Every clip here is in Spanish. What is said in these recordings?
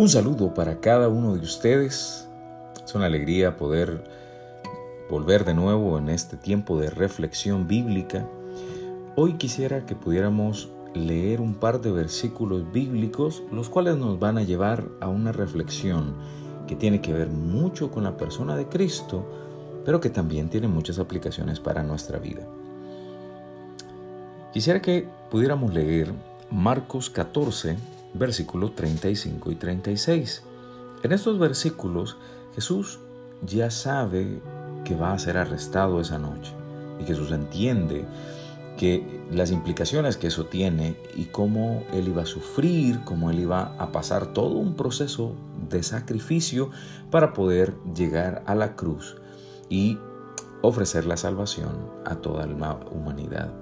Un saludo para cada uno de ustedes. Es una alegría poder volver de nuevo en este tiempo de reflexión bíblica. Hoy quisiera que pudiéramos leer un par de versículos bíblicos, los cuales nos van a llevar a una reflexión que tiene que ver mucho con la persona de Cristo, pero que también tiene muchas aplicaciones para nuestra vida. Quisiera que pudiéramos leer Marcos 14, versículos 35 y 36. En estos versículos Jesús ya sabe que va a ser arrestado esa noche y Jesús entiende que las implicaciones que eso tiene y cómo él iba a sufrir, cómo él iba a pasar todo un proceso de sacrificio para poder llegar a la cruz y ofrecer la salvación a toda la humanidad.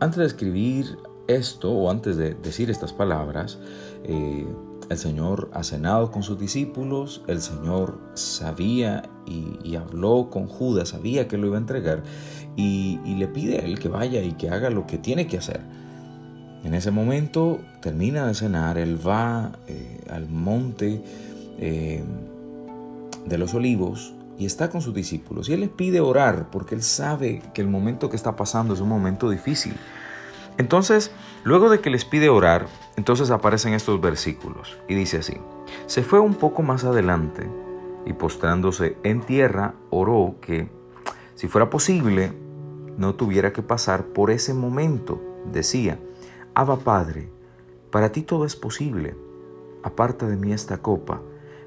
Antes de escribir esto o antes de decir estas palabras, eh, el Señor ha cenado con sus discípulos, el Señor sabía y, habló con Judas, sabía que lo iba a entregar y, le pide a él que vaya y que haga lo que tiene que hacer. En ese momento termina de cenar, él va eh, al monte eh, de los olivos y está con sus discípulos y él les pide orar porque él sabe que el momento que está pasando es un momento difícil. Entonces, luego de que les pide orar, entonces aparecen estos versículos y dice así, se fue un poco más adelante y postrándose en tierra, oró que, si fuera posible, no tuviera que pasar por ese momento. Decía, Abba Padre, para ti todo es posible, aparta de mí esta copa,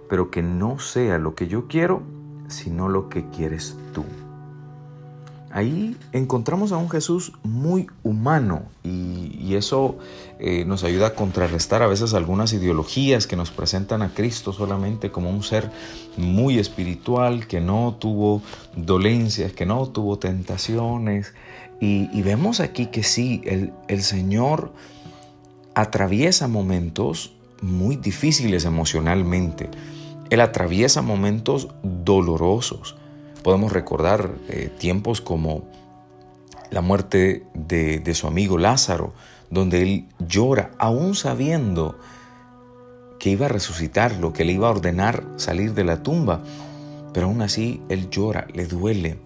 pero que no sea lo que yo quiero, sino lo que quieres tú. Ahí encontramos a un Jesús muy humano y, eso eh, nos ayuda a contrarrestar a veces algunas ideologías que nos presentan a Cristo solamente como un ser muy espiritual, que no tuvo dolencias, que no tuvo tentaciones. Y, vemos aquí que sí, el, el Señor atraviesa momentos muy difíciles emocionalmente. Él atraviesa momentos dolorosos Podemos recordar eh, tiempos como la muerte de, su amigo Lázaro, donde él llora, aún sabiendo que iba a resucitarlo, que le iba a ordenar salir de la tumba, pero aún así él llora, le duele.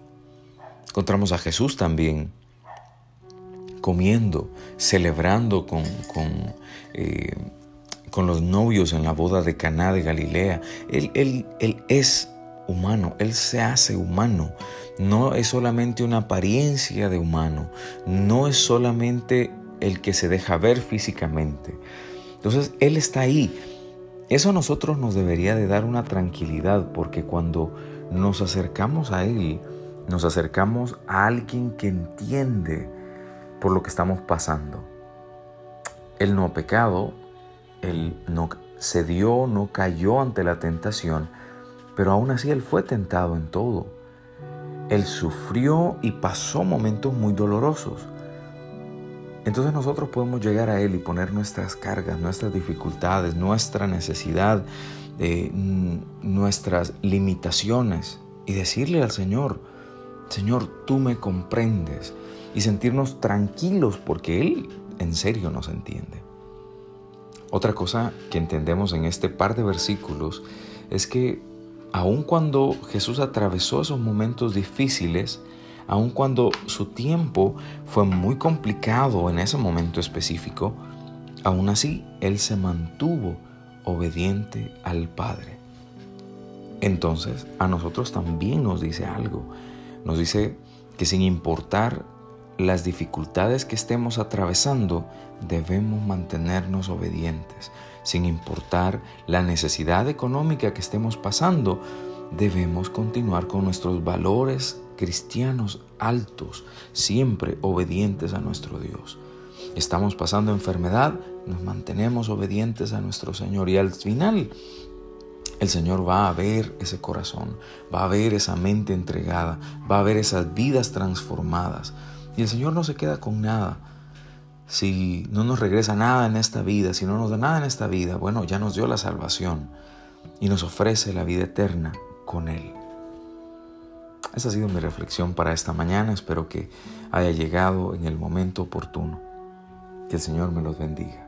Encontramos a Jesús también comiendo, celebrando con, con, eh, con, los novios en la boda de Caná de Galilea. Él, él, él es humano, Él se hace humano. No es solamente una apariencia de humano, no es solamente el que se deja ver físicamente. Entonces Él está ahí. Eso a nosotros nos debería de dar una tranquilidad porque cuando nos acercamos a Él, nos acercamos a alguien que entiende por lo que estamos pasando. Él no ha pecado, Él no cedió, no cayó ante la tentación, pero aún así Él fue tentado en todo. Él sufrió y pasó momentos muy dolorosos. Entonces nosotros podemos llegar a Él y poner nuestras cargas, nuestras dificultades, nuestra necesidad, eh, nuestras limitaciones y decirle al Señor, Señor, tú me comprendes y sentirnos tranquilos porque Él en serio nos entiende. Otra cosa que entendemos en este par de versículos es que aun cuando Jesús atravesó esos momentos difíciles, aun cuando su tiempo fue muy complicado en ese momento específico, aún así Él se mantuvo obediente al Padre. Entonces a nosotros también nos dice algo. Nos dice que sin importar las dificultades que estemos atravesando, debemos mantenernos obedientes. Sin importar la necesidad económica que estemos pasando, debemos continuar con nuestros valores cristianos altos, siempre obedientes a nuestro Dios. Estamos pasando enfermedad, nos mantenemos obedientes a nuestro Señor y al final el Señor va a ver ese corazón, va a ver esa mente entregada, va a ver esas vidas transformadas. Y el Señor no se queda con nada si no nos regresa nada en esta vida, si no nos da nada en esta vida, bueno, ya nos dio la salvación y nos ofrece la vida eterna con Él. Esa ha sido mi reflexión para esta mañana. Espero que haya llegado en el momento oportuno. Que el Señor me los bendiga.